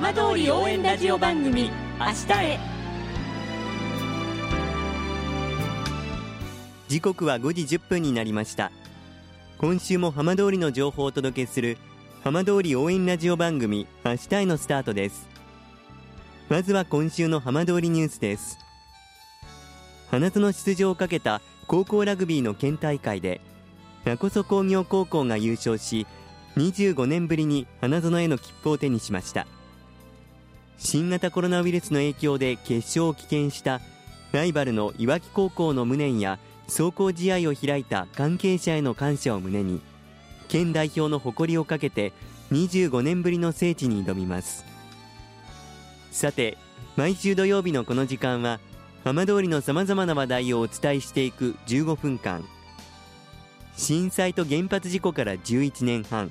浜通り応援ラジオ番組明日へ。時刻は5時1分になりました。今週も浜通りの情報をお届けする浜通り応援ラジオ番組明日へのスタートです。まずは今週の浜通りニュースです。花園出場をかけた高校ラグビーの県大会で勿来工業高校が優勝し25年ぶりに花園への切符を手にしました。新型コロナウイルスの影響で決勝を棄権したライバルのいわき高校の無念や壮行試合を開いた関係者への感謝を胸に県代表の誇りをかけて25年ぶりの聖地に挑みます。さて毎週土曜日のこの時間は浜通りのさまざまな話題をお伝えしていく15分間。震災と原発事故から11年半。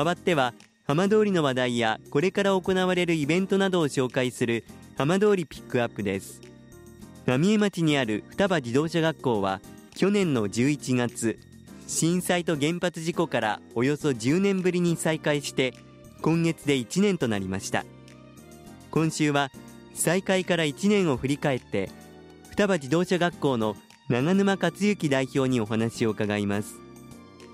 代わっては浜通りの話題やこれから行われるイベントなどを紹介する浜通りピックアップです。浪江町にある双葉自動車学校は去年の11月震災と原発事故からおよそ10年ぶりに再開して今月で1年となりました。今週は再開から1年を振り返って双葉自動車学校の長沼克之代表にお話を伺います。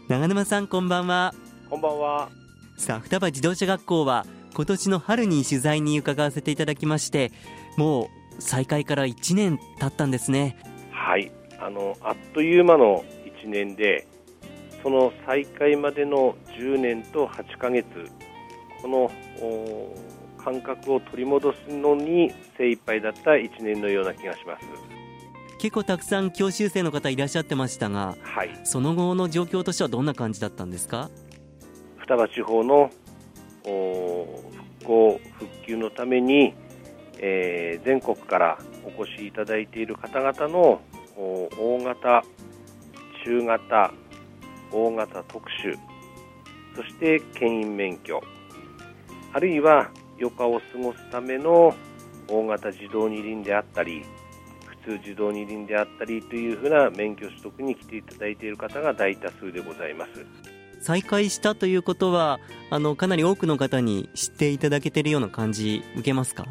長沼さんこんばんは。こんばんは。さあ双葉自動車学校は今年の春に取材に伺わせていただきましてもう再開から1年経ったんですね。はい。あのあっという間の1年でその再開までの10年と8ヶ月この感覚を取り戻すのに精一杯だった1年のような気がします。結構たくさん教習生の方いらっしゃってましたが、はい、その後の状況としてはどんな感じだったんですか？双葉地方の復興復旧のために、えー、全国からお越しいただいている方々の大型、中型、大型特殊そして牽引免許あるいは余暇を過ごすための大型自動二輪であったり普通自動二輪であったりというふうな免許取得に来ていただいている方が大多数でございます。再開したということはあのかなり多くの方に知っていただけているような感じ受けますか？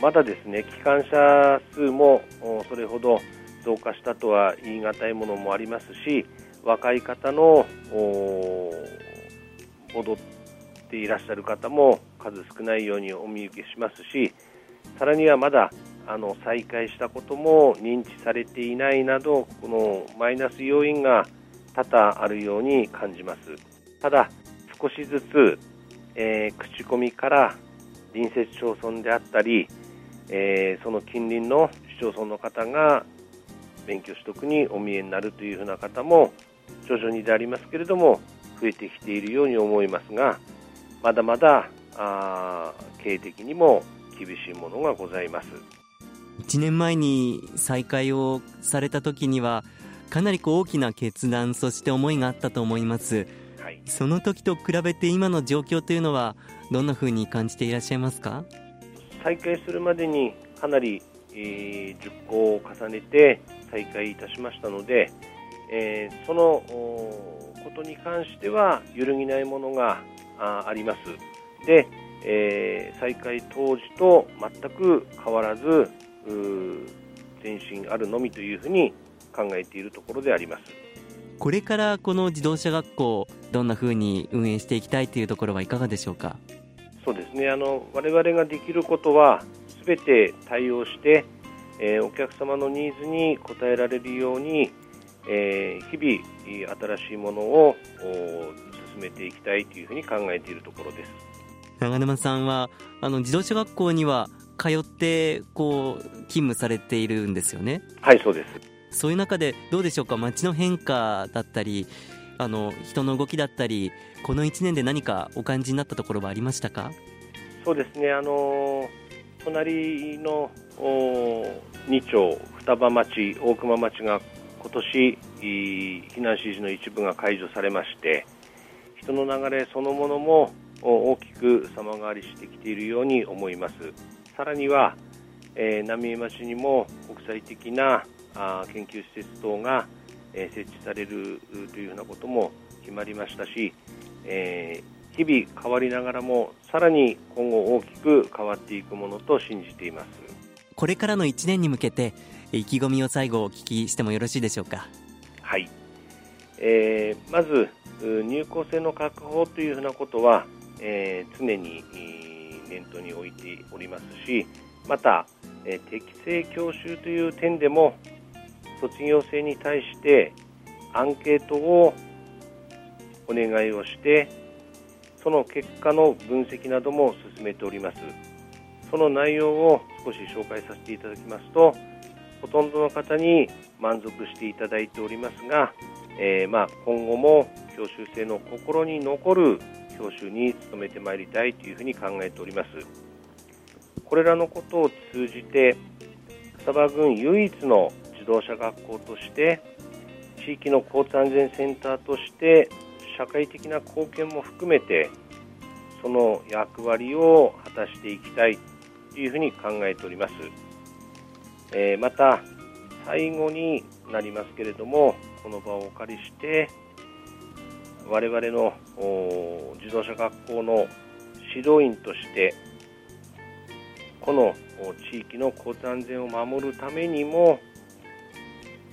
まだですね機関車数もそれほど増加したとは言い難いものもありますし若い方の戻っていらっしゃる方も数少ないようにお見受けしますしさらにはまだあの再開したことも認知されていないなどこのマイナス要因が多々あるように感じます。ただ少しずつ、えー、口コミから隣接町村であったり、えー、その近隣の市町村の方が免許取得にお見えになるというふうな方も徐々にでありますけれども増えてきているように思いますがまだまだあ経営的にも厳しいものがございます。1年前に再開をされた時にはかなりこう大きな決断そして思いがあったと思います、はい、その時と比べて今の状況というのはどんなふうに感じていらっしゃいますか？再開するまでにかなり、えー、熟考を重ねて再開いたしましたので、えー、そのことに関しては揺るぎないものがああります。で、えー、再開当時と全く変わらず前進あるのみというふうに考えているところであります。これからこの自動車学校どんなふうに運営していきたいというところはいかがでしょうか？そうですね。あの我々ができることはすべて対応して、えー、お客様のニーズに応えられるように、えー、日々新しいものを進めていきたいというふうに考えているところです。長沼さんはあの自動車学校には通ってこう勤務されているんですよね？はいそうですそういう中でどうでしょうか街の変化だったりあの人の動きだったりこの1年で何かお感じになったところはありましたか？そうですね。あの隣の2町双葉町大熊町が今年避難指示の一部が解除されまして人の流れそのものも大きく様変わりしてきているように思います。さらには、えー、浪江町にも国際的なあ研究施設等が、えー、設置されるというようなことも決まりましたし、えー、日々変わりながらもさらに今後大きく変わっていくものと信じています。これからの1年に向けて意気込みを最後お聞きしてもよろしいでしょうか？はい、えー、まず入校生の確保というふうなことは、えー、常に念頭に置いておりますしまた、えー、適正教習という点でも卒業生に対してアンケートをお願いをしてその結果の分析なども進めております。その内容を少し紹介させていただきますとほとんどの方に満足していただいておりますが、えー、まあ今後も教習生の心に残る教習に努めてまいりたいというふうに考えております。これらのことを通じて双葉郡唯一の自動車学校として地域の交通安全センターとして社会的な貢献も含めてその役割を果たしていきたいというふうに考えております、えー、また最後になりますけれどもこの場をお借りして我々の自動車学校の指導員としてこの地域の交通安全を守るためにも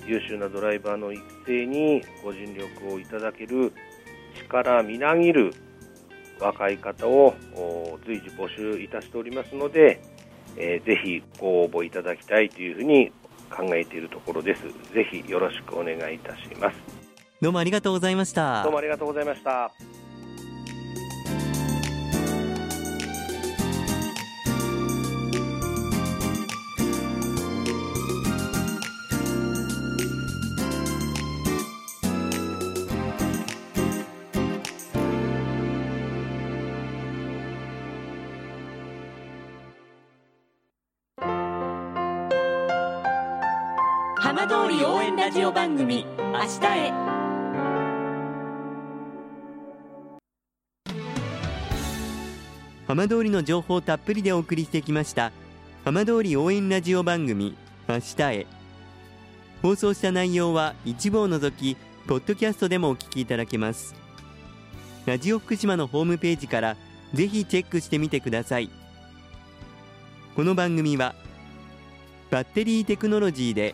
優秀なドライバーの育成にご尽力をいただける力みなぎる若い方を随時募集いたしておりますので、えー、ぜひご応募いただきたいというふうに考えているところです。ぜひよろしくお願いいたします。どうもありがとうございました。どうもありがとうございました。浜通り応援ラジオ番組「明日へ」浜通りの情報たっぷりでお送りしてきました浜通り応援ラジオ番組「明日へ」放送した内容は一部を除きポッドキャストでもお聞きいただけます。ラジオ福島のホームページからぜひチェックしてみてください。この番組はバッテリーテクノロジーで